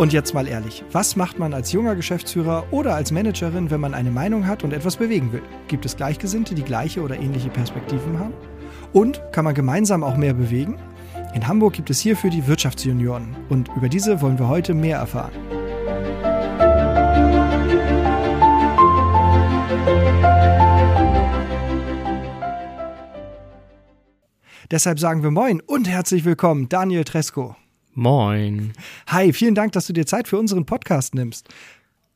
Und jetzt mal ehrlich, was macht man als junger Geschäftsführer oder als Managerin, wenn man eine Meinung hat und etwas bewegen will? Gibt es Gleichgesinnte, die gleiche oder ähnliche Perspektiven haben? Und kann man gemeinsam auch mehr bewegen? In Hamburg gibt es hierfür die Wirtschaftsjunioren und über diese wollen wir heute mehr erfahren. Deshalb sagen wir Moin und herzlich willkommen, Daniel Tresco. Moin. Hi, vielen Dank, dass du dir Zeit für unseren Podcast nimmst.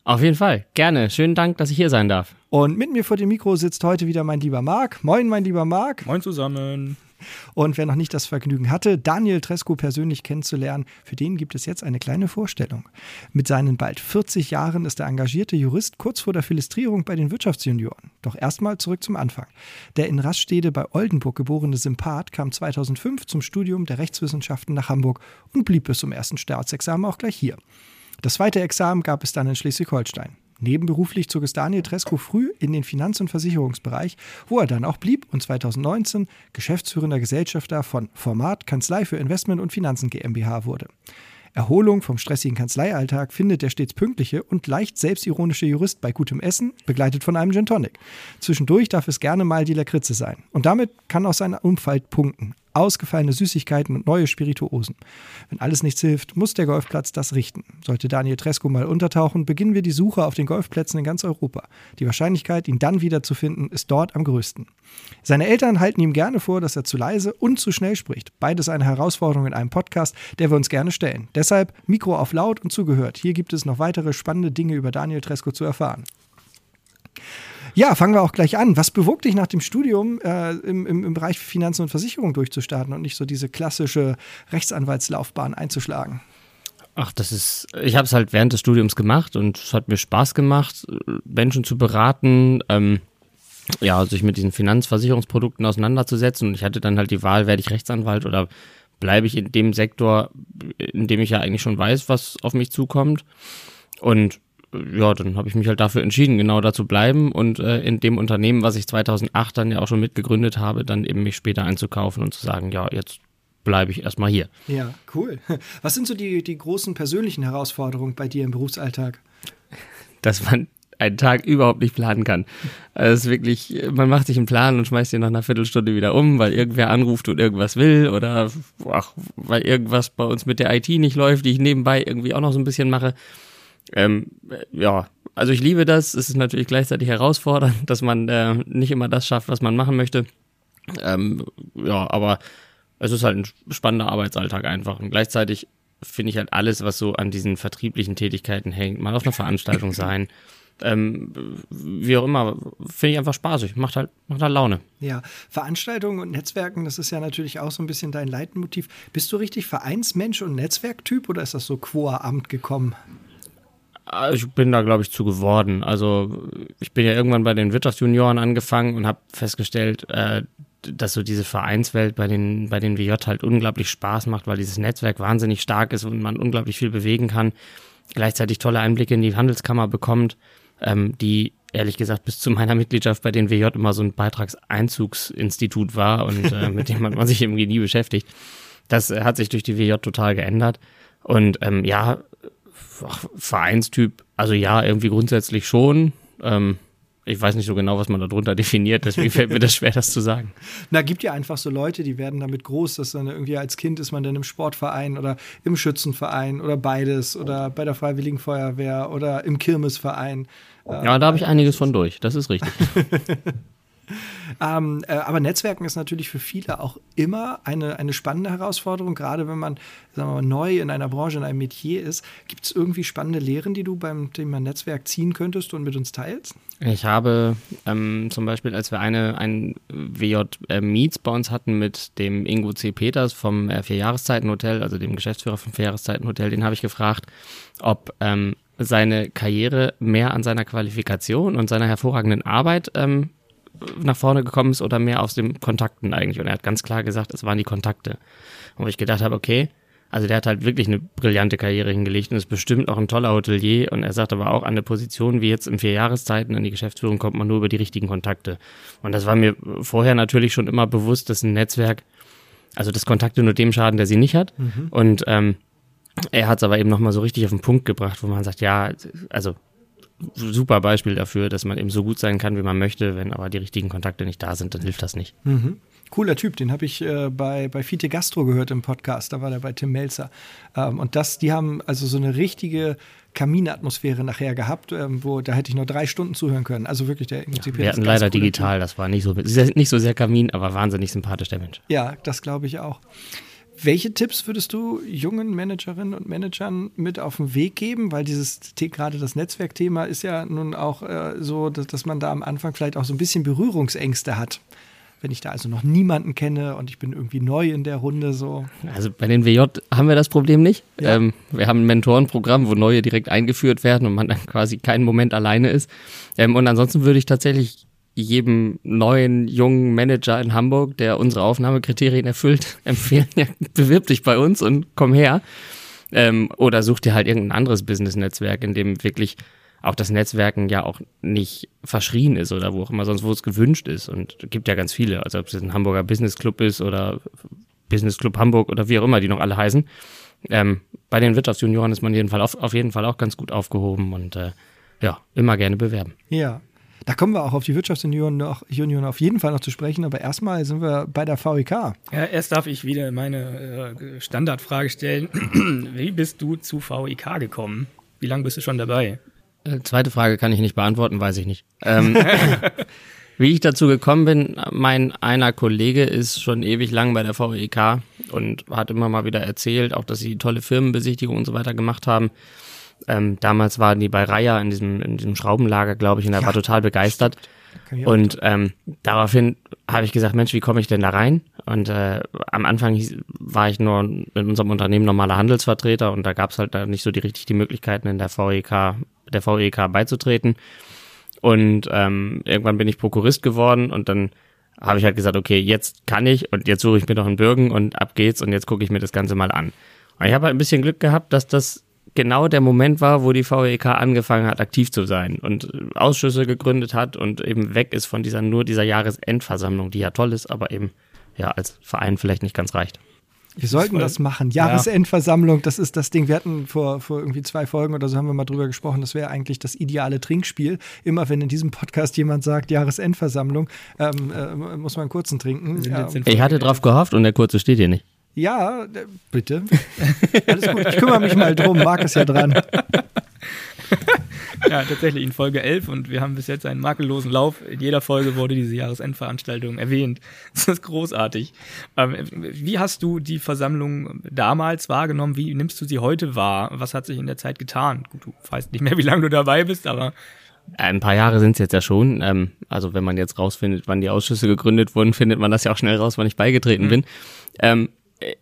Auf jeden Fall, gerne. Schönen Dank, dass ich hier sein darf. Und mit mir vor dem Mikro sitzt heute wieder mein lieber Marc. Moin, mein lieber Marc. Moin zusammen. Und wer noch nicht das Vergnügen hatte, Daniel Tresco persönlich kennenzulernen, für den gibt es jetzt eine kleine Vorstellung. Mit seinen bald 40 Jahren ist der engagierte Jurist kurz vor der Philistrierung bei den Wirtschaftsjunioren. Doch erstmal zurück zum Anfang. Der in Raststede bei Oldenburg geborene Sympath kam 2005 zum Studium der Rechtswissenschaften nach Hamburg und blieb bis zum ersten Staatsexamen auch gleich hier. Das zweite Examen gab es dann in Schleswig-Holstein. Nebenberuflich zog es Daniel Tresco früh in den Finanz- und Versicherungsbereich, wo er dann auch blieb und 2019 geschäftsführender Gesellschafter von Format Kanzlei für Investment und Finanzen GmbH wurde. Erholung vom stressigen Kanzleialltag findet der stets pünktliche und leicht selbstironische Jurist bei gutem Essen, begleitet von einem Gin Tonic. Zwischendurch darf es gerne mal die Lakritze sein. Und damit kann auch sein Umfeld punkten ausgefallene Süßigkeiten und neue Spirituosen. Wenn alles nichts hilft, muss der Golfplatz das richten. Sollte Daniel Tresco mal untertauchen, beginnen wir die Suche auf den Golfplätzen in ganz Europa. Die Wahrscheinlichkeit, ihn dann wiederzufinden, ist dort am größten. Seine Eltern halten ihm gerne vor, dass er zu leise und zu schnell spricht. Beides eine Herausforderung in einem Podcast, der wir uns gerne stellen. Deshalb Mikro auf laut und zugehört. Hier gibt es noch weitere spannende Dinge über Daniel Tresco zu erfahren. Ja, fangen wir auch gleich an. Was bewog dich nach dem Studium äh, im, im, im Bereich Finanzen und Versicherung durchzustarten und nicht so diese klassische Rechtsanwaltslaufbahn einzuschlagen? Ach, das ist, ich habe es halt während des Studiums gemacht und es hat mir Spaß gemacht, Menschen zu beraten, ähm, ja, sich mit diesen Finanzversicherungsprodukten auseinanderzusetzen. Und ich hatte dann halt die Wahl, werde ich Rechtsanwalt oder bleibe ich in dem Sektor, in dem ich ja eigentlich schon weiß, was auf mich zukommt. Und ja, dann habe ich mich halt dafür entschieden, genau da zu bleiben und äh, in dem Unternehmen, was ich 2008 dann ja auch schon mitgegründet habe, dann eben mich später einzukaufen und zu sagen, ja, jetzt bleibe ich erstmal hier. Ja, cool. Was sind so die, die großen persönlichen Herausforderungen bei dir im Berufsalltag? Dass man einen Tag überhaupt nicht planen kann. Also es ist wirklich, man macht sich einen Plan und schmeißt ihn nach einer Viertelstunde wieder um, weil irgendwer anruft und irgendwas will oder ach, weil irgendwas bei uns mit der IT nicht läuft, die ich nebenbei irgendwie auch noch so ein bisschen mache. Ähm, ja, also ich liebe das. Es ist natürlich gleichzeitig herausfordernd, dass man äh, nicht immer das schafft, was man machen möchte. Ähm, ja, aber es ist halt ein spannender Arbeitsalltag einfach. Und gleichzeitig finde ich halt alles, was so an diesen vertrieblichen Tätigkeiten hängt, mal auf einer Veranstaltung sein, ähm, wie auch immer, finde ich einfach spaßig, macht halt, macht halt Laune. Ja, Veranstaltungen und Netzwerken, das ist ja natürlich auch so ein bisschen dein Leitmotiv. Bist du richtig Vereinsmensch und Netzwerktyp oder ist das so qua Amt gekommen? Ah, ich bin da, glaube ich, zu geworden. Also ich bin ja irgendwann bei den Wirtschaftsjunioren angefangen und habe festgestellt, äh, dass so diese Vereinswelt bei den, bei den WJ halt unglaublich Spaß macht, weil dieses Netzwerk wahnsinnig stark ist und man unglaublich viel bewegen kann. Gleichzeitig tolle Einblicke in die Handelskammer bekommt, ähm, die ehrlich gesagt bis zu meiner Mitgliedschaft bei den WJ immer so ein Beitragseinzugsinstitut war und äh, mit dem hat man sich irgendwie nie beschäftigt. Das äh, hat sich durch die WJ total geändert. Und ähm, ja, Vereinstyp, also ja, irgendwie grundsätzlich schon. Ähm, ich weiß nicht so genau, was man darunter definiert, deswegen fällt mir das schwer, das zu sagen. Na, gibt ja einfach so Leute, die werden damit groß, dass dann irgendwie als Kind ist man dann im Sportverein oder im Schützenverein oder beides oder bei der Freiwilligen Feuerwehr oder im Kirmesverein. Ja, da habe ich einiges von durch, das ist richtig. Ähm, äh, aber Netzwerken ist natürlich für viele auch immer eine, eine spannende Herausforderung, gerade wenn man sagen wir mal, neu in einer Branche, in einem Metier ist. Gibt es irgendwie spannende Lehren, die du beim Thema Netzwerk ziehen könntest und mit uns teilst? Ich habe ähm, zum Beispiel, als wir eine, ein WJ äh, Meets bei uns hatten mit dem Ingo C. Peters vom äh, Vierjahreszeitenhotel, also dem Geschäftsführer vom Vierjahreszeitenhotel, den habe ich gefragt, ob ähm, seine Karriere mehr an seiner Qualifikation und seiner hervorragenden Arbeit ähm, nach vorne gekommen ist oder mehr aus den Kontakten eigentlich. Und er hat ganz klar gesagt, es waren die Kontakte. Und ich gedacht habe, okay, also der hat halt wirklich eine brillante Karriere hingelegt und ist bestimmt auch ein toller Hotelier. Und er sagt aber auch, an eine Position wie jetzt in vier Jahreszeiten, an die Geschäftsführung kommt man nur über die richtigen Kontakte. Und das war mir vorher natürlich schon immer bewusst, dass ein Netzwerk, also das Kontakte nur dem schaden, der sie nicht hat. Mhm. Und ähm, er hat es aber eben nochmal so richtig auf den Punkt gebracht, wo man sagt, ja, also super Beispiel dafür, dass man eben so gut sein kann, wie man möchte, wenn aber die richtigen Kontakte nicht da sind, dann hilft das nicht. Mhm. Cooler Typ, den habe ich äh, bei, bei Fite Gastro gehört im Podcast, da war der bei Tim Melzer. Ähm, und das, die haben also so eine richtige Kaminatmosphäre nachher gehabt, ähm, wo da hätte ich nur drei Stunden zuhören können. Also wirklich der ja, Wir hatten leider digital, typ. das war nicht so, nicht so sehr Kamin, aber wahnsinnig sympathisch der Mensch. Ja, das glaube ich auch. Welche Tipps würdest du jungen Managerinnen und Managern mit auf den Weg geben? Weil dieses gerade das Netzwerkthema ist ja nun auch äh, so, dass, dass, man da am Anfang vielleicht auch so ein bisschen Berührungsängste hat. Wenn ich da also noch niemanden kenne und ich bin irgendwie neu in der Runde so. Also bei den WJ haben wir das Problem nicht. Ja. Ähm, wir haben ein Mentorenprogramm, wo neue direkt eingeführt werden und man dann quasi keinen Moment alleine ist. Ähm, und ansonsten würde ich tatsächlich jedem neuen jungen Manager in Hamburg, der unsere Aufnahmekriterien erfüllt, empfehlen, ja, bewirb dich bei uns und komm her. Ähm, oder such dir halt irgendein anderes Business-Netzwerk, in dem wirklich auch das Netzwerken ja auch nicht verschrien ist oder wo auch immer sonst, wo es gewünscht ist. Und es gibt ja ganz viele, also ob es ein Hamburger Business Club ist oder Business Club Hamburg oder wie auch immer die noch alle heißen. Ähm, bei den Wirtschaftsjunioren ist man jeden Fall auf, auf jeden Fall auch ganz gut aufgehoben und äh, ja, immer gerne bewerben. Ja, da kommen wir auch auf die Wirtschaftsunion noch, Union auf jeden Fall noch zu sprechen, aber erstmal sind wir bei der VEK. Ja, erst darf ich wieder meine äh, Standardfrage stellen. Wie bist du zu VEK gekommen? Wie lange bist du schon dabei? Äh, zweite Frage kann ich nicht beantworten, weiß ich nicht. Ähm, wie ich dazu gekommen bin, mein einer Kollege ist schon ewig lang bei der VEK und hat immer mal wieder erzählt, auch dass sie tolle Firmenbesichtigungen und so weiter gemacht haben. Ähm, damals waren die bei Raya in diesem, in diesem Schraubenlager, glaube ich, und er ja. war total begeistert. Und ähm, daraufhin habe ich gesagt, Mensch, wie komme ich denn da rein? Und äh, am Anfang war ich nur in unserem Unternehmen normaler Handelsvertreter und da gab es halt da nicht so die richtig die Möglichkeiten in der VEK, der VEK beizutreten. Und ähm, irgendwann bin ich Prokurist geworden und dann habe ich halt gesagt, okay, jetzt kann ich und jetzt suche ich mir noch einen Bürgen und ab geht's und jetzt gucke ich mir das Ganze mal an. Und ich habe halt ein bisschen Glück gehabt, dass das genau der Moment war, wo die VEK angefangen hat, aktiv zu sein und Ausschüsse gegründet hat und eben weg ist von dieser nur dieser Jahresendversammlung, die ja toll ist, aber eben ja als Verein vielleicht nicht ganz reicht. Wir sollten das machen. Jahresendversammlung, das ist das Ding. Wir hatten vor, vor irgendwie zwei Folgen oder so haben wir mal drüber gesprochen. Das wäre eigentlich das ideale Trinkspiel. Immer wenn in diesem Podcast jemand sagt Jahresendversammlung, ähm, äh, muss man einen kurzen trinken. Ich hatte drauf gehofft und der kurze steht hier nicht. Ja, bitte. Alles gut, ich kümmere mich mal drum. Marc ist ja dran. ja, tatsächlich in Folge 11 und wir haben bis jetzt einen makellosen Lauf. In jeder Folge wurde diese Jahresendveranstaltung erwähnt. Das ist großartig. Ähm, wie hast du die Versammlung damals wahrgenommen? Wie nimmst du sie heute wahr? Was hat sich in der Zeit getan? Gut, du weißt nicht mehr, wie lange du dabei bist, aber ein paar Jahre sind es jetzt ja schon. Ähm, also wenn man jetzt rausfindet, wann die Ausschüsse gegründet wurden, findet man das ja auch schnell raus, wann ich beigetreten mhm. bin.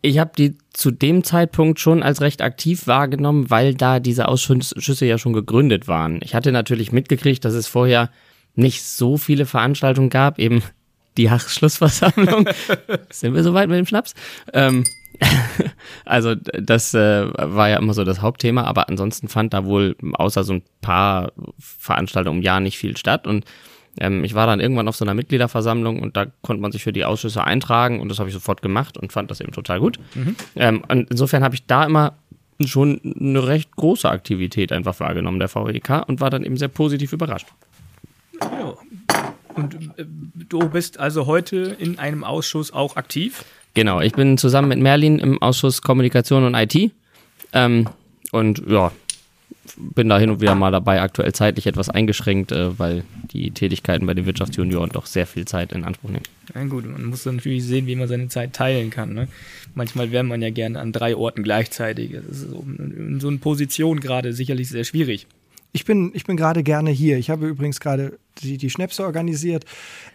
Ich habe die zu dem Zeitpunkt schon als recht aktiv wahrgenommen, weil da diese Ausschüsse ja schon gegründet waren. Ich hatte natürlich mitgekriegt, dass es vorher nicht so viele Veranstaltungen gab, eben die Schlussversammlung. Sind wir soweit mit dem Schnaps? Ähm, also das äh, war ja immer so das Hauptthema, aber ansonsten fand da wohl außer so ein paar Veranstaltungen im Jahr nicht viel statt und ähm, ich war dann irgendwann auf so einer Mitgliederversammlung und da konnte man sich für die Ausschüsse eintragen und das habe ich sofort gemacht und fand das eben total gut. Mhm. Ähm, und insofern habe ich da immer schon eine recht große Aktivität einfach wahrgenommen, der VEK, und war dann eben sehr positiv überrascht. Ja. Und äh, du bist also heute in einem Ausschuss auch aktiv? Genau, ich bin zusammen mit Merlin im Ausschuss Kommunikation und IT. Ähm, und ja, bin da hin und wieder mal dabei, aktuell zeitlich etwas eingeschränkt, äh, weil die Tätigkeiten bei den Wirtschaftsjunioren doch sehr viel Zeit in Anspruch nehmen. Ja gut, man muss dann natürlich sehen, wie man seine Zeit teilen kann. Ne? Manchmal wäre man ja gerne an drei Orten gleichzeitig. Das ist in so einer Position gerade sicherlich sehr schwierig. Ich bin, ich bin gerade gerne hier. Ich habe übrigens gerade die, die Schnäpse organisiert.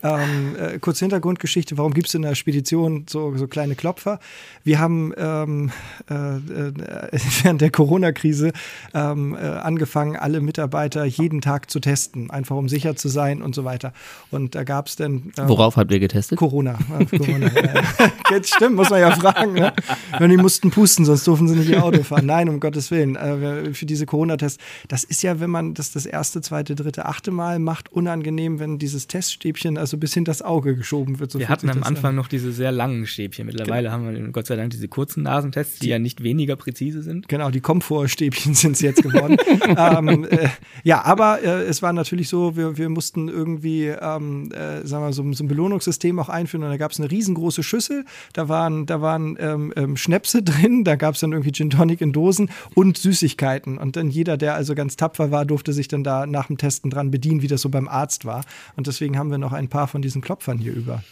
Ähm, äh, kurze Hintergrundgeschichte, warum gibt es in der Spedition so, so kleine Klopfer? Wir haben ähm, äh, äh, während der Corona-Krise ähm, äh, angefangen, alle Mitarbeiter jeden Tag zu testen, einfach um sicher zu sein und so weiter. Und da gab es dann... Ähm, Worauf habt ihr getestet? Corona. Corona Jetzt stimmt, muss man ja fragen. Ne? Die mussten pusten, sonst durften sie nicht ihr Auto fahren. Nein, um Gottes Willen. Äh, für diese Corona-Tests, das ist ja, wenn man das das erste, zweite, dritte, achte Mal macht, unangenehm, wenn dieses Teststäbchen also bis hinter das Auge geschoben wird. So wir hatten am Anfang an. noch diese sehr langen Stäbchen. Mittlerweile genau. haben wir Gott sei Dank diese kurzen Nasentests, die ja nicht weniger präzise sind. Genau, die Komfortstäbchen sind es jetzt geworden. ähm, äh, ja, aber äh, es war natürlich so, wir, wir mussten irgendwie, ähm, äh, sagen wir, so, so, ein Belohnungssystem auch einführen und da gab es eine riesengroße Schüssel, da waren, da waren ähm, ähm Schnäpse drin, da gab es dann irgendwie Gin Tonic in Dosen und Süßigkeiten und dann jeder, der also ganz tapfer war, durfte sich dann da nach dem Testen dran bedienen, wie das so beim Arzt war und deswegen haben wir noch ein paar von diesen Klopfern hier über.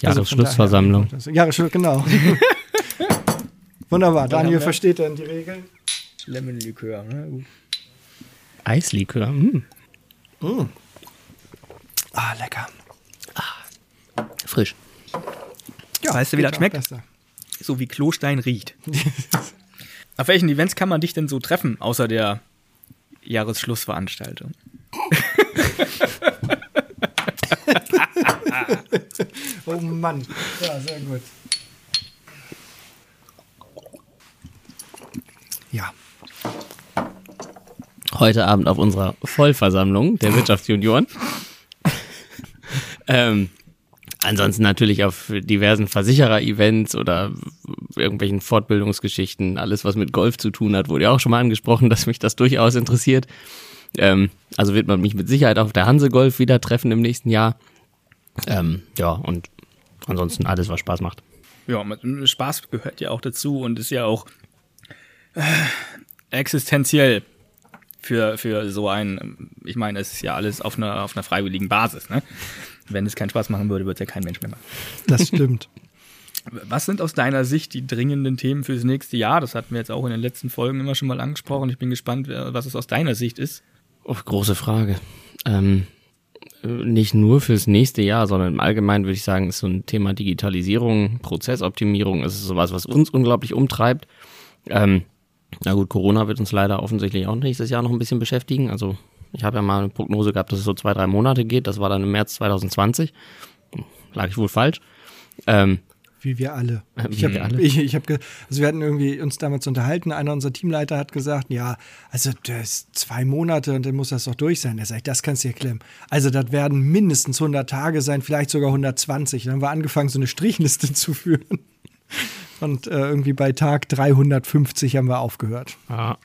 Jahresschlussversammlung. Also Jahresschluss, genau. Wunderbar, Daniel versteht dann die Regeln. Lemonlikör, ne? Eislikör. Mm. Mm. Ah, lecker. Ah, frisch. Ja, weißt du, wie das schmeckt? Besser. So wie Klostein riecht. Auf welchen Events kann man dich denn so treffen, außer der Jahresschlussveranstaltung? oh Mann. Ja, sehr gut. Ja. Heute Abend auf unserer Vollversammlung der Wirtschaftsjunioren. ähm, ansonsten natürlich auf diversen Versicherer-Events oder irgendwelchen Fortbildungsgeschichten. Alles, was mit Golf zu tun hat, wurde ja auch schon mal angesprochen, dass mich das durchaus interessiert. Ähm, also wird man mich mit Sicherheit auf der Hanse Golf wieder treffen im nächsten Jahr. Ähm, ja, und ansonsten alles, was Spaß macht. Ja, Spaß gehört ja auch dazu und ist ja auch äh, existenziell für, für so ein, ich meine, es ist ja alles auf einer, auf einer freiwilligen Basis. Ne? Wenn es keinen Spaß machen würde, würde es ja kein Mensch mehr machen. Das stimmt. Was sind aus deiner Sicht die dringenden Themen fürs nächste Jahr? Das hatten wir jetzt auch in den letzten Folgen immer schon mal angesprochen. Ich bin gespannt, was es aus deiner Sicht ist. Oh, große Frage. Ähm, nicht nur fürs nächste Jahr, sondern im Allgemeinen würde ich sagen, ist so ein Thema Digitalisierung, Prozessoptimierung, ist sowas, was uns unglaublich umtreibt. Ähm, na gut, Corona wird uns leider offensichtlich auch nächstes Jahr noch ein bisschen beschäftigen. Also ich habe ja mal eine Prognose gehabt, dass es so zwei, drei Monate geht. Das war dann im März 2020. Lag ich wohl falsch. Ähm, wie wir alle. Ich habe, ich, ich hab, also wir hatten irgendwie uns damals unterhalten. Einer unserer Teamleiter hat gesagt, ja, also das zwei Monate und dann muss das doch durch sein. Er sagt, das kannst du dir klemmen. Also das werden mindestens 100 Tage sein, vielleicht sogar 120. Dann haben wir angefangen, so eine Strichliste zu führen. Und äh, irgendwie bei Tag 350 haben wir aufgehört. Ja.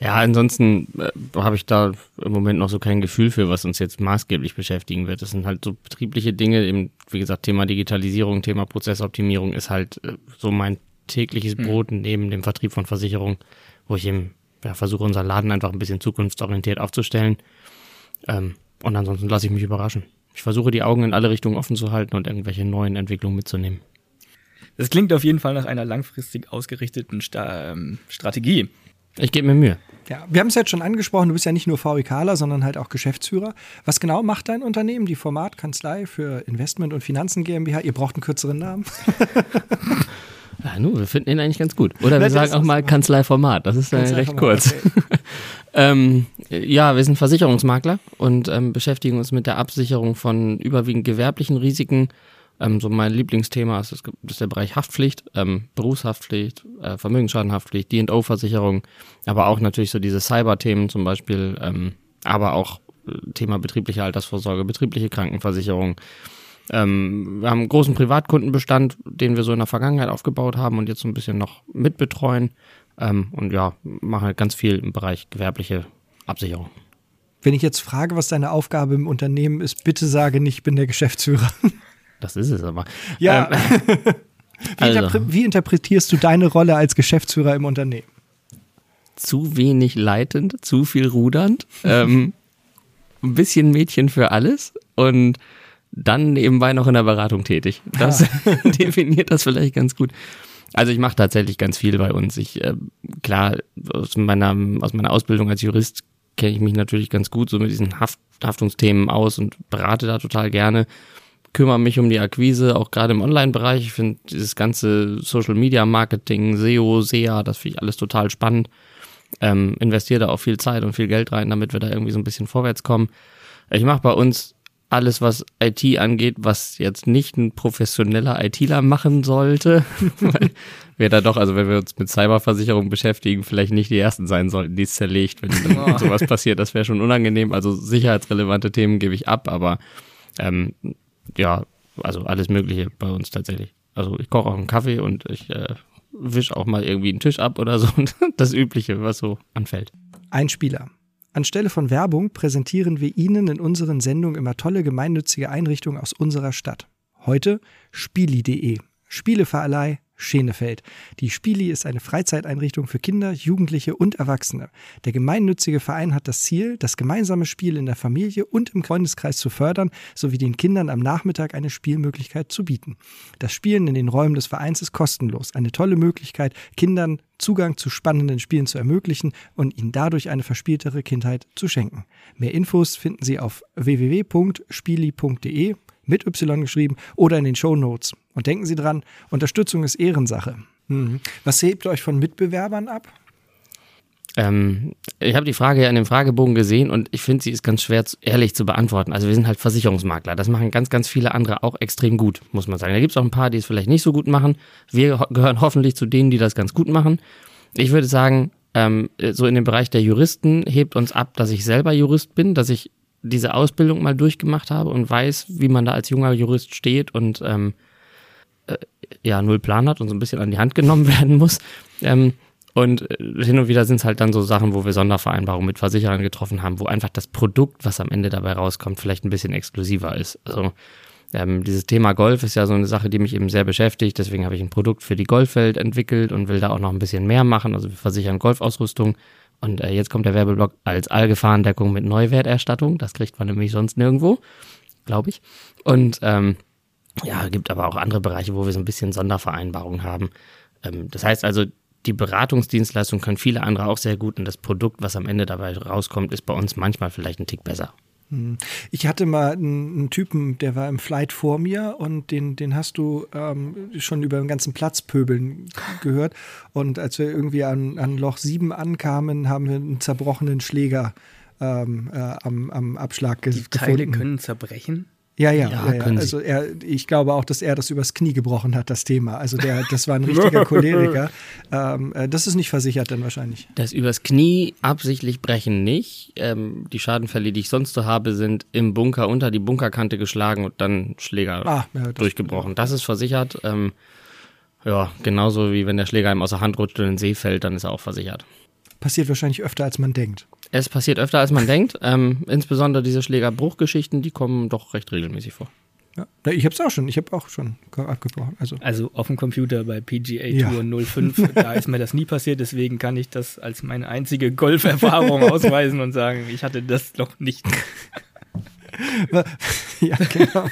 Ja, ansonsten äh, habe ich da im Moment noch so kein Gefühl für, was uns jetzt maßgeblich beschäftigen wird. Das sind halt so betriebliche Dinge, eben, wie gesagt, Thema Digitalisierung, Thema Prozessoptimierung ist halt äh, so mein tägliches hm. Brot mhm. neben dem Vertrieb von Versicherungen, wo ich eben ja, versuche, unseren Laden einfach ein bisschen zukunftsorientiert aufzustellen. Ähm, und ansonsten lasse ich mich überraschen. Ich versuche die Augen in alle Richtungen offen zu halten und irgendwelche neuen Entwicklungen mitzunehmen. Das klingt auf jeden Fall nach einer langfristig ausgerichteten Sta ähm, Strategie. Ich gebe mir Mühe. Ja, wir haben es jetzt schon angesprochen, du bist ja nicht nur VWKler, sondern halt auch Geschäftsführer. Was genau macht dein Unternehmen, die Formatkanzlei für Investment und Finanzen GmbH? Ihr braucht einen kürzeren Namen. ja, nu, wir finden ihn eigentlich ganz gut. Oder wir sagen auch mal Kanzleiformat, das ist Kanzlei recht kurz. Okay. ähm, ja, wir sind Versicherungsmakler und ähm, beschäftigen uns mit der Absicherung von überwiegend gewerblichen Risiken ähm, so mein Lieblingsthema ist, ist der Bereich Haftpflicht, ähm, Berufshaftpflicht, äh, Vermögensschadenhaftpflicht, D&O-Versicherung, aber auch natürlich so diese Cyber-Themen zum Beispiel, ähm, aber auch äh, Thema betriebliche Altersvorsorge, betriebliche Krankenversicherung. Ähm, wir haben einen großen Privatkundenbestand, den wir so in der Vergangenheit aufgebaut haben und jetzt so ein bisschen noch mitbetreuen. Ähm, und ja, machen halt ganz viel im Bereich gewerbliche Absicherung. Wenn ich jetzt frage, was deine Aufgabe im Unternehmen ist, bitte sage nicht, ich bin der Geschäftsführer. Das ist es aber. Ja. Ähm, wie, also. interpre wie interpretierst du deine Rolle als Geschäftsführer im Unternehmen? Zu wenig leitend, zu viel rudernd, ähm, ein bisschen Mädchen für alles und dann nebenbei noch in der Beratung tätig. Das ah. definiert das vielleicht ganz gut. Also ich mache tatsächlich ganz viel bei uns. Ich äh, klar aus meiner aus meiner Ausbildung als Jurist kenne ich mich natürlich ganz gut so mit diesen Haft, Haftungsthemen aus und berate da total gerne kümmere mich um die Akquise, auch gerade im Online-Bereich. Ich finde dieses ganze Social Media Marketing, SEO, SEA, das finde ich alles total spannend. Ähm, investiere da auch viel Zeit und viel Geld rein, damit wir da irgendwie so ein bisschen vorwärts kommen. Ich mache bei uns alles, was IT angeht, was jetzt nicht ein professioneller ITler machen sollte. Weil wir da doch, also wenn wir uns mit Cyberversicherung beschäftigen, vielleicht nicht die ersten sein sollten, die es zerlegt, wenn sowas passiert. Das wäre schon unangenehm. Also sicherheitsrelevante Themen gebe ich ab, aber ähm, ja, also alles Mögliche bei uns tatsächlich. Also ich koche auch einen Kaffee und ich äh, wisch auch mal irgendwie einen Tisch ab oder so. Das Übliche, was so anfällt. Ein Spieler. Anstelle von Werbung präsentieren wir Ihnen in unseren Sendungen immer tolle gemeinnützige Einrichtungen aus unserer Stadt. Heute Spieli.de. Spieleverleih Schenefeld. Die Spieli ist eine Freizeiteinrichtung für Kinder, Jugendliche und Erwachsene. Der gemeinnützige Verein hat das Ziel, das gemeinsame Spiel in der Familie und im Freundeskreis zu fördern, sowie den Kindern am Nachmittag eine Spielmöglichkeit zu bieten. Das Spielen in den Räumen des Vereins ist kostenlos. Eine tolle Möglichkeit, Kindern Zugang zu spannenden Spielen zu ermöglichen und ihnen dadurch eine verspieltere Kindheit zu schenken. Mehr Infos finden Sie auf www.spieli.de mit Y geschrieben oder in den Show Notes. Und denken Sie dran, Unterstützung ist Ehrensache. Mhm. Was hebt euch von Mitbewerbern ab? Ähm, ich habe die Frage ja in dem Fragebogen gesehen und ich finde, sie ist ganz schwer ehrlich zu beantworten. Also wir sind halt Versicherungsmakler. Das machen ganz, ganz viele andere auch extrem gut, muss man sagen. Da gibt es auch ein paar, die es vielleicht nicht so gut machen. Wir gehören hoffentlich zu denen, die das ganz gut machen. Ich würde sagen, ähm, so in dem Bereich der Juristen hebt uns ab, dass ich selber Jurist bin, dass ich diese Ausbildung mal durchgemacht habe und weiß, wie man da als junger Jurist steht und ähm, äh, ja, null Plan hat und so ein bisschen an die Hand genommen werden muss. Ähm, und äh, hin und wieder sind es halt dann so Sachen, wo wir Sondervereinbarungen mit Versicherern getroffen haben, wo einfach das Produkt, was am Ende dabei rauskommt, vielleicht ein bisschen exklusiver ist. Also ähm, dieses Thema Golf ist ja so eine Sache, die mich eben sehr beschäftigt. Deswegen habe ich ein Produkt für die Golfwelt entwickelt und will da auch noch ein bisschen mehr machen. Also wir versichern Golfausrüstung und äh, jetzt kommt der Werbeblock als Allgefahrendeckung mit Neuwerterstattung. Das kriegt man nämlich sonst nirgendwo, glaube ich. Und ähm, ja, gibt aber auch andere Bereiche, wo wir so ein bisschen Sondervereinbarungen haben. Ähm, das heißt also, die Beratungsdienstleistung können viele andere auch sehr gut und das Produkt, was am Ende dabei rauskommt, ist bei uns manchmal vielleicht ein Tick besser. Hm. Ich hatte mal einen, Typen, der war im Flight vor mir und den, den hast du ähm, schon über den ganzen Platz pöbeln gehört. Und als wir irgendwie an, an Loch 7 ankamen, haben wir einen zerbrochenen Schläger ähm, äh, am, am Abschlag ge Die Teile gefunden. können zerbrechen? Ja, ja, ja, ja. Also er, ich glaube auch, dass er das übers Knie gebrochen hat, das Thema. Also der, das war ein richtiger Choleriker. Ähm, äh, das ist nicht versichert dann wahrscheinlich. Das übers Knie absichtlich brechen nicht. Ähm, die Schadenfälle, die ich sonst so habe, sind im Bunker unter die Bunkerkante geschlagen und dann Schläger ah, ja, das durchgebrochen. Das ist versichert. Ähm, ja, genauso wie wenn der Schläger einem aus der Hand rutscht und in den See fällt, dann ist er auch versichert. Passiert wahrscheinlich öfter, als man denkt. Es passiert öfter, als man denkt. Ähm, insbesondere diese Schlägerbruchgeschichten, die kommen doch recht regelmäßig vor. Ja, ich habe es auch schon. Ich habe auch schon abgebrochen. Also, also auf dem Computer bei PGA ja. Tour 05, da ist mir das nie passiert. Deswegen kann ich das als meine einzige Golferfahrung ausweisen und sagen, ich hatte das noch nicht. ja, genau.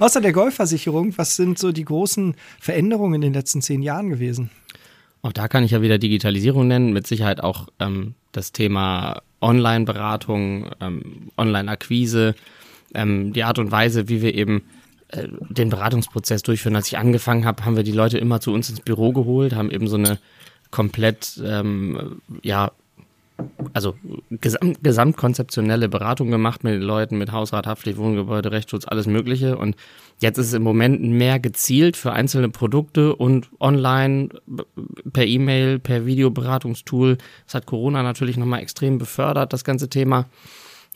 Außer der Golfversicherung, was sind so die großen Veränderungen in den letzten zehn Jahren gewesen? Auch da kann ich ja wieder Digitalisierung nennen, mit Sicherheit auch ähm, das Thema Online-Beratung, ähm, Online-Akquise, ähm, die Art und Weise, wie wir eben äh, den Beratungsprozess durchführen. Als ich angefangen habe, haben wir die Leute immer zu uns ins Büro geholt, haben eben so eine komplett, ähm, ja, also gesamt, gesamtkonzeptionelle Beratung gemacht mit den Leuten, mit Hausrat, Haftpflicht, Wohngebäude, Rechtsschutz, alles Mögliche. Und jetzt ist es im Moment mehr gezielt für einzelne Produkte und online, per E-Mail, per Videoberatungstool. Das hat Corona natürlich nochmal extrem befördert, das ganze Thema.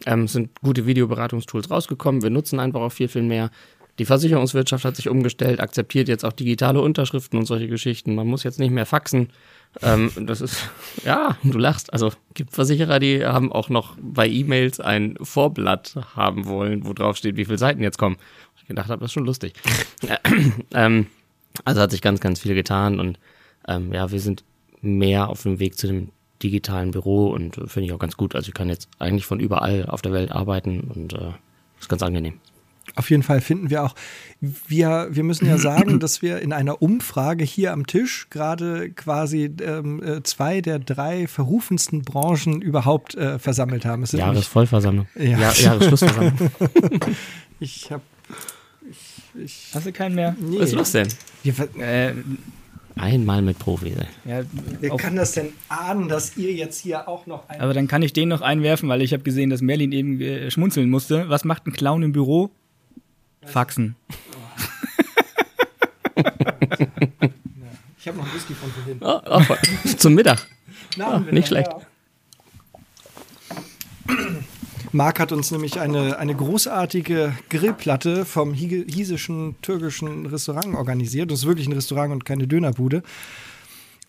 Ähm, es sind gute Videoberatungstools rausgekommen. Wir nutzen einfach auch viel, viel mehr. Die Versicherungswirtschaft hat sich umgestellt, akzeptiert jetzt auch digitale Unterschriften und solche Geschichten. Man muss jetzt nicht mehr faxen. Ähm, das ist, ja, du lachst. Also gibt Versicherer, die haben auch noch bei E-Mails ein Vorblatt haben wollen, wo drauf steht, wie viele Seiten jetzt kommen. Ich gedacht habe, das ist schon lustig. ähm, also hat sich ganz, ganz viel getan und ähm, ja, wir sind mehr auf dem Weg zu dem digitalen Büro und äh, finde ich auch ganz gut. Also ich kann jetzt eigentlich von überall auf der Welt arbeiten und äh, ist ganz angenehm. Auf jeden Fall finden wir auch, wir, wir müssen ja sagen, dass wir in einer Umfrage hier am Tisch gerade quasi ähm, äh, zwei der drei verrufensten Branchen überhaupt äh, versammelt haben. Jahresvollversammlung. Ja. Ja, Jahresschlussversammlung. ich habe. Hast du keinen mehr? Nee. Was ist los denn? Wir, äh, Einmal mit Profi. Ja, Wer kann das denn ahnen, dass ihr jetzt hier auch noch ein. aber dann kann ich den noch einwerfen, weil ich habe gesehen, dass Merlin eben äh, schmunzeln musste. Was macht ein Clown im Büro? Faxen. Ich habe noch einen Whisky von vorhin. Oh, oh, zum Mittag. Na, nicht schlecht. Marc hat uns nämlich eine, eine großartige Grillplatte vom hiesischen türkischen Restaurant organisiert. Das ist wirklich ein Restaurant und keine Dönerbude.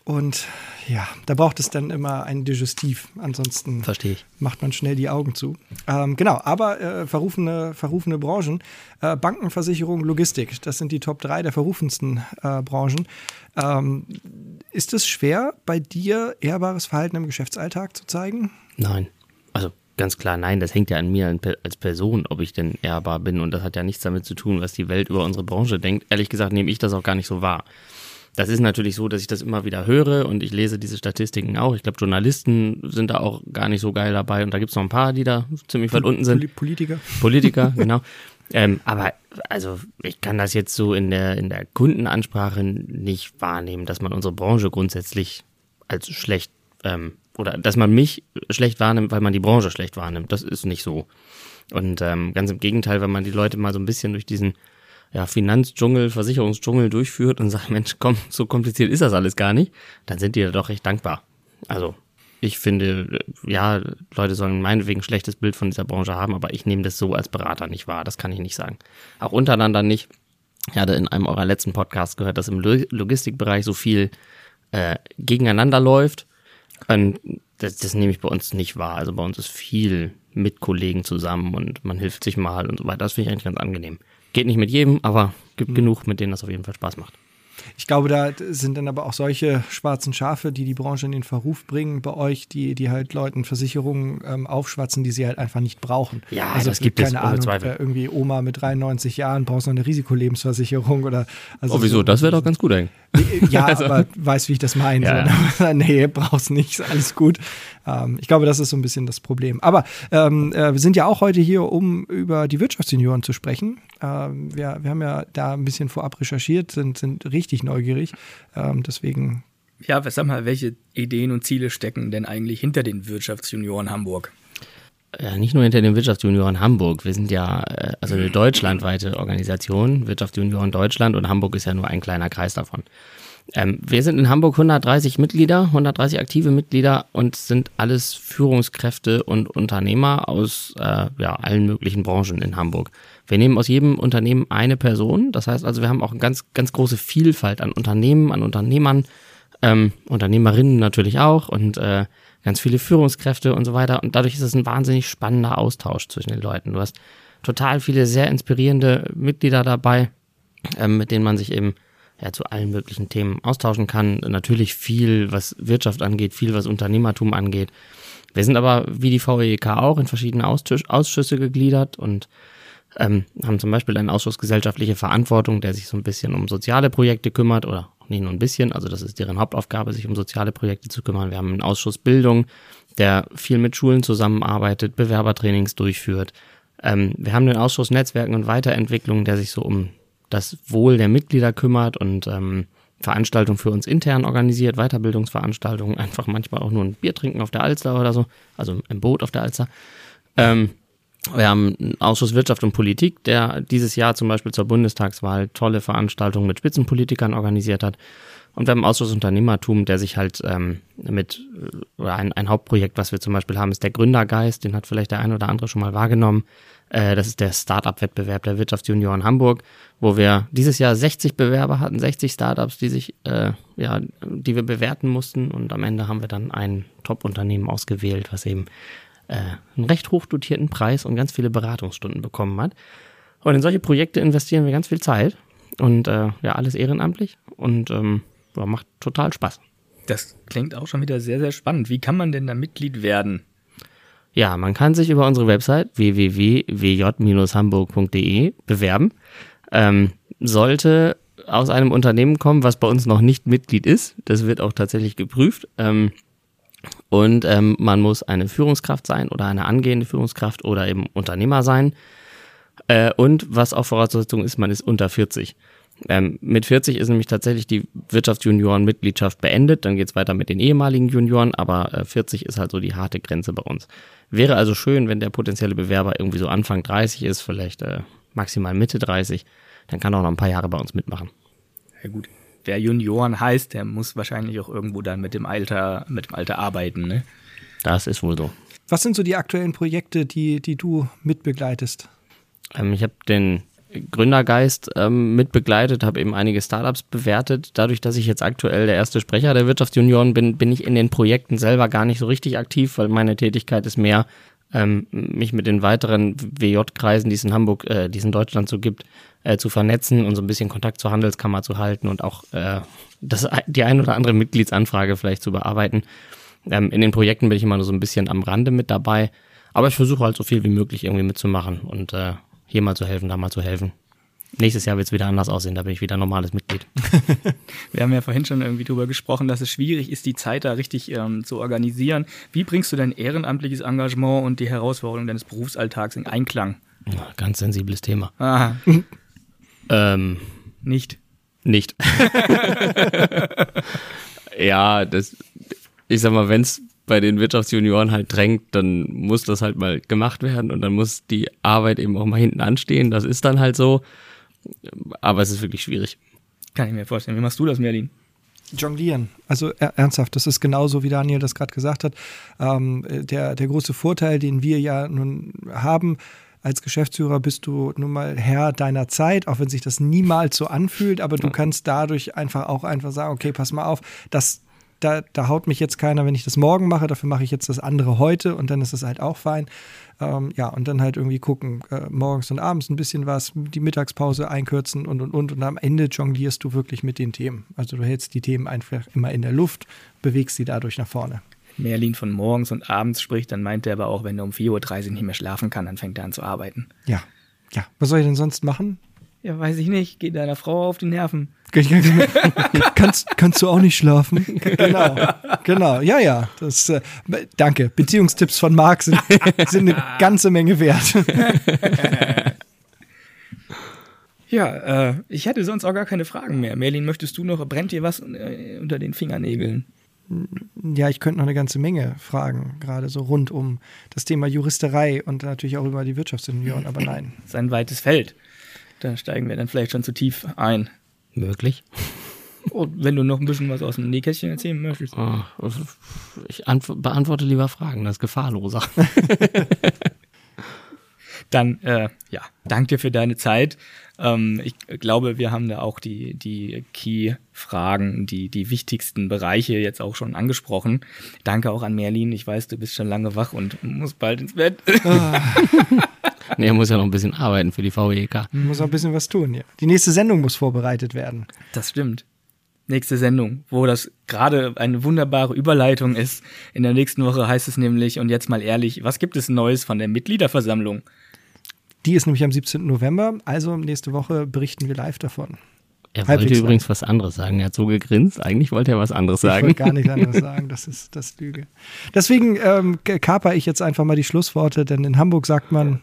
Und ja, da braucht es dann immer ein Digestiv. Ansonsten Verstehe ich. macht man schnell die Augen zu. Ähm, genau, aber äh, verrufene, verrufene Branchen, äh, Banken, Versicherung, Logistik, das sind die Top 3 der verrufensten äh, Branchen. Ähm, ist es schwer, bei dir ehrbares Verhalten im Geschäftsalltag zu zeigen? Nein. Also ganz klar, nein, das hängt ja an mir als Person, ob ich denn ehrbar bin. Und das hat ja nichts damit zu tun, was die Welt über unsere Branche denkt. Ehrlich gesagt nehme ich das auch gar nicht so wahr. Das ist natürlich so, dass ich das immer wieder höre und ich lese diese Statistiken auch. Ich glaube, Journalisten sind da auch gar nicht so geil dabei und da gibt es noch ein paar, die da ziemlich weit unten sind. Poli Politiker? Politiker, genau. Ähm, aber also ich kann das jetzt so in der, in der Kundenansprache nicht wahrnehmen, dass man unsere Branche grundsätzlich als schlecht ähm, oder dass man mich schlecht wahrnimmt, weil man die Branche schlecht wahrnimmt. Das ist nicht so. Und ähm, ganz im Gegenteil, wenn man die Leute mal so ein bisschen durch diesen ja, Finanzdschungel, Versicherungsdschungel durchführt und sagt, Mensch, komm, so kompliziert ist das alles gar nicht, dann sind die da doch recht dankbar. Also ich finde, ja, Leute sollen meinetwegen ein schlechtes Bild von dieser Branche haben, aber ich nehme das so als Berater nicht wahr. Das kann ich nicht sagen. Auch untereinander nicht. Ich hatte in einem eurer letzten Podcasts gehört, dass im Lo- Logistikbereich so viel äh, gegeneinander läuft. Und das, das nehme ich bei uns nicht wahr. Also bei uns ist viel mit Kollegen zusammen und man hilft sich mal und so weiter. Das finde ich eigentlich ganz angenehm. Geht nicht mit jedem, aber gibt genug, mit denen das auf jeden Fall Spaß macht. Ich glaube, da sind dann aber auch solche schwarzen Schafe, die die Branche in den Verruf bringen bei euch, die, die halt Leuten Versicherungen ähm, aufschwatzen, die sie halt einfach nicht brauchen. Ja, also das gibt es, keine ohne Ahnung, Zweifel. äh, irgendwie Oma mit 93 Jahren brauchst noch eine Risikolebensversicherung oder also Oh, wieso? so- Das wäre doch ganz gut eigentlich. Ja, aber weißt, wie ich das meine. Ja, ne? nee, brauchst nicht, ist alles gut. Ähm, ich glaube, das ist so ein bisschen das Problem. Aber ähm, äh, wir sind ja auch heute hier, um über die Wirtschaftssenioren zu sprechen. Ähm, wir, wir haben ja da ein bisschen vorab recherchiert, sind, sind richtig neugierig. Ähm, deswegen, Ja, sag mal, welche Ideen und Ziele stecken denn eigentlich hinter den Wirtschaftsjunioren Hamburg? Ja, nicht nur hinter den Wirtschaftsjunioren Hamburg. Wir sind ja äh, also eine deutschlandweite Organisation, Wirtschaftsjunioren Deutschland und Hamburg ist ja nur ein kleiner Kreis davon. Ähm, wir sind in Hamburg 130 Mitglieder, 130 aktive Mitglieder und sind alles Führungskräfte und Unternehmer aus äh, ja, allen möglichen Branchen in Hamburg. Wir nehmen aus jedem Unternehmen eine Person. Das heißt also, wir haben auch eine ganz, ganz große Vielfalt an Unternehmen, an Unternehmern, ähm, Unternehmerinnen natürlich auch und äh, ganz viele Führungskräfte und so weiter. Und dadurch ist es ein wahnsinnig spannender Austausch zwischen den Leuten. Du hast total viele sehr inspirierende Mitglieder dabei, ähm, mit denen man sich eben ja, zu allen möglichen Themen austauschen kann. Natürlich viel, was Wirtschaft angeht, viel, was Unternehmertum angeht. Wir sind aber wie die VEK auch in verschiedene Ausschüsse gegliedert und ähm, haben zum Beispiel einen Ausschuss gesellschaftliche Verantwortung, der sich so ein bisschen um soziale Projekte kümmert oder nicht nur ein bisschen, also das ist deren Hauptaufgabe, sich um soziale Projekte zu kümmern. Wir haben einen Ausschuss Bildung, der viel mit Schulen zusammenarbeitet, Bewerbertrainings durchführt. Ähm, wir haben den Ausschuss Netzwerken und Weiterentwicklung, der sich so um das Wohl der Mitglieder kümmert und ähm, Veranstaltungen für uns intern organisiert, Weiterbildungsveranstaltungen, einfach manchmal auch nur ein Bier trinken auf der Alster oder so, also im Boot auf der Alster. Ähm, wir haben einen Ausschuss Wirtschaft und Politik, der dieses Jahr zum Beispiel zur Bundestagswahl tolle Veranstaltungen mit Spitzenpolitikern organisiert hat. Und wir haben Ausschuss Unternehmertum, der sich halt ähm, mit, äh, oder ein, ein Hauptprojekt, was wir zum Beispiel haben, ist der Gründergeist, den hat vielleicht der ein oder andere schon mal wahrgenommen. Äh, das ist der Startup-Wettbewerb der Wirtschaftsjunioren Hamburg, wo wir dieses Jahr 60 Bewerber hatten, 60 Startups, die sich, äh, ja, die wir bewerten mussten. Und am Ende haben wir dann ein Top-Unternehmen ausgewählt, was eben äh, einen recht hoch dotierten Preis und ganz viele Beratungsstunden bekommen hat. Und in solche Projekte investieren wir ganz viel Zeit und äh, ja, alles ehrenamtlich und ähm, macht total Spaß. Das klingt auch schon wieder sehr, sehr spannend. Wie kann man denn da Mitglied werden? Ja, man kann sich über unsere Website www.wj-hamburg.de bewerben. Ähm, sollte aus einem Unternehmen kommen, was bei uns noch nicht Mitglied ist. Das wird auch tatsächlich geprüft. Ähm, und ähm, man muss eine Führungskraft sein oder eine angehende Führungskraft oder eben Unternehmer sein. Äh, und was auch Voraussetzung ist, man ist unter 40. Ähm, mit 40 ist nämlich tatsächlich die Wirtschaftsjunioren-Mitgliedschaft beendet. Dann geht's weiter mit den ehemaligen Junioren, aber äh, 40 ist halt so die harte Grenze bei uns. Wäre also schön, wenn der potenzielle Bewerber irgendwie so Anfang 30 ist, vielleicht äh, maximal Mitte 30, dann kann er auch noch ein paar Jahre bei uns mitmachen. Ja gut. Wer Junioren heißt, der muss wahrscheinlich auch irgendwo dann mit dem Alter, mit dem Alter arbeiten, ne? Das ist wohl so. Was sind so die aktuellen Projekte, die, die du mitbegleitest? Ähm, ich habe den Gründergeist ähm, mitbegleitet, habe eben einige Startups bewertet. Dadurch, dass ich jetzt aktuell der erste Sprecher der Wirtschaftsjunioren bin, bin ich in den Projekten selber gar nicht so richtig aktiv, weil meine Tätigkeit ist mehr, ähm, mich mit den weiteren WJ-Kreisen, die es in Hamburg, äh, die es in Deutschland so gibt, äh, zu vernetzen und so ein bisschen Kontakt zur Handelskammer zu halten und auch äh, das, die ein oder andere Mitgliedsanfrage vielleicht zu bearbeiten. Ähm, in den Projekten bin ich immer nur so ein bisschen am Rande mit dabei, aber ich versuche halt so viel wie möglich irgendwie mitzumachen und äh, hier mal zu helfen, da mal zu helfen. Nächstes Jahr wird es wieder anders aussehen, da bin ich wieder normales Mitglied. Wir haben ja vorhin schon irgendwie drüber gesprochen, dass es schwierig ist, die Zeit da richtig ähm, zu organisieren. Wie bringst du dein ehrenamtliches Engagement und die Herausforderungen deines Berufsalltags in Einklang? Ja, ganz sensibles Thema. Ähm, nicht. nicht. ja, das, ich sag mal, wenn es bei den Wirtschaftsjunioren halt drängt, dann muss das halt mal gemacht werden und dann muss die Arbeit eben auch mal hinten anstehen. Das ist dann halt so. Aber es ist wirklich schwierig. Kann ich mir vorstellen. Wie machst du das, Merlin? Jonglieren. Also er, ernsthaft, das ist genauso, wie Daniel das gerade gesagt hat. Ähm, der, der große Vorteil, den wir ja nun haben, als Geschäftsführer bist du nun mal Herr deiner Zeit, auch wenn sich das niemals so anfühlt, aber du kannst dadurch einfach auch einfach sagen, okay, pass mal auf, das, da, da haut mich jetzt keiner, wenn ich das morgen mache, dafür mache ich jetzt das andere heute und dann ist es halt auch fein. Ähm, ja, und dann halt irgendwie gucken, äh, morgens und abends ein bisschen was, die Mittagspause einkürzen und und und und am Ende jonglierst du wirklich mit den Themen. Also du hältst die Themen einfach immer in der Luft, bewegst sie dadurch nach vorne. Merlin von morgens und abends spricht, dann meint er aber auch, wenn er um 4.30 Uhr nicht mehr schlafen kann, dann fängt er an zu arbeiten. Ja, ja. Was soll ich denn sonst machen? Ja, weiß ich nicht. Geht deiner Frau auf die Nerven. kannst, kannst du auch nicht schlafen? Genau, genau. Ja, ja. Das, äh, danke. Beziehungstipps von Marc sind, sind eine ganze Menge wert. Ja, äh, ich hätte sonst auch gar keine Fragen mehr. Merlin, möchtest du noch, brennt dir was äh, unter den Fingernägeln? Ja, ich könnte noch eine ganze Menge fragen, gerade so rund um das Thema Juristerei und natürlich auch über die Wirtschaftsunion, aber nein. Das ist ein weites Feld. Da steigen wir dann vielleicht schon zu tief ein. Möglich. Und wenn du noch ein bisschen was aus dem Nähkästchen erzählen möchtest. Oh, ich antw- beantworte lieber Fragen, das ist gefahrloser. Dann, äh, ja, danke dir für deine Zeit. Ähm, ich glaube, wir haben da auch die, die Key-Fragen, die, die wichtigsten Bereiche jetzt auch schon angesprochen. Danke auch an Merlin. Ich weiß, du bist schon lange wach und musst bald ins Bett. nee, er muss ja noch ein bisschen arbeiten für die VEK. Muss noch ein bisschen was tun, ja. Die nächste Sendung muss vorbereitet werden. Das stimmt. Nächste Sendung, wo das gerade eine wunderbare Überleitung ist. In der nächsten Woche heißt es nämlich, und jetzt mal ehrlich, was gibt es Neues von der Mitgliederversammlung? Die ist nämlich am 17. November, also nächste Woche berichten wir live davon. Er Halbwegs wollte lang. übrigens was anderes sagen. Er hat so gegrinst. Eigentlich wollte er was anderes Ich sagen. wollte gar nichts anderes sagen, das ist das Lüge. Deswegen ähm, kaper ich jetzt einfach mal die Schlussworte, denn in Hamburg sagt man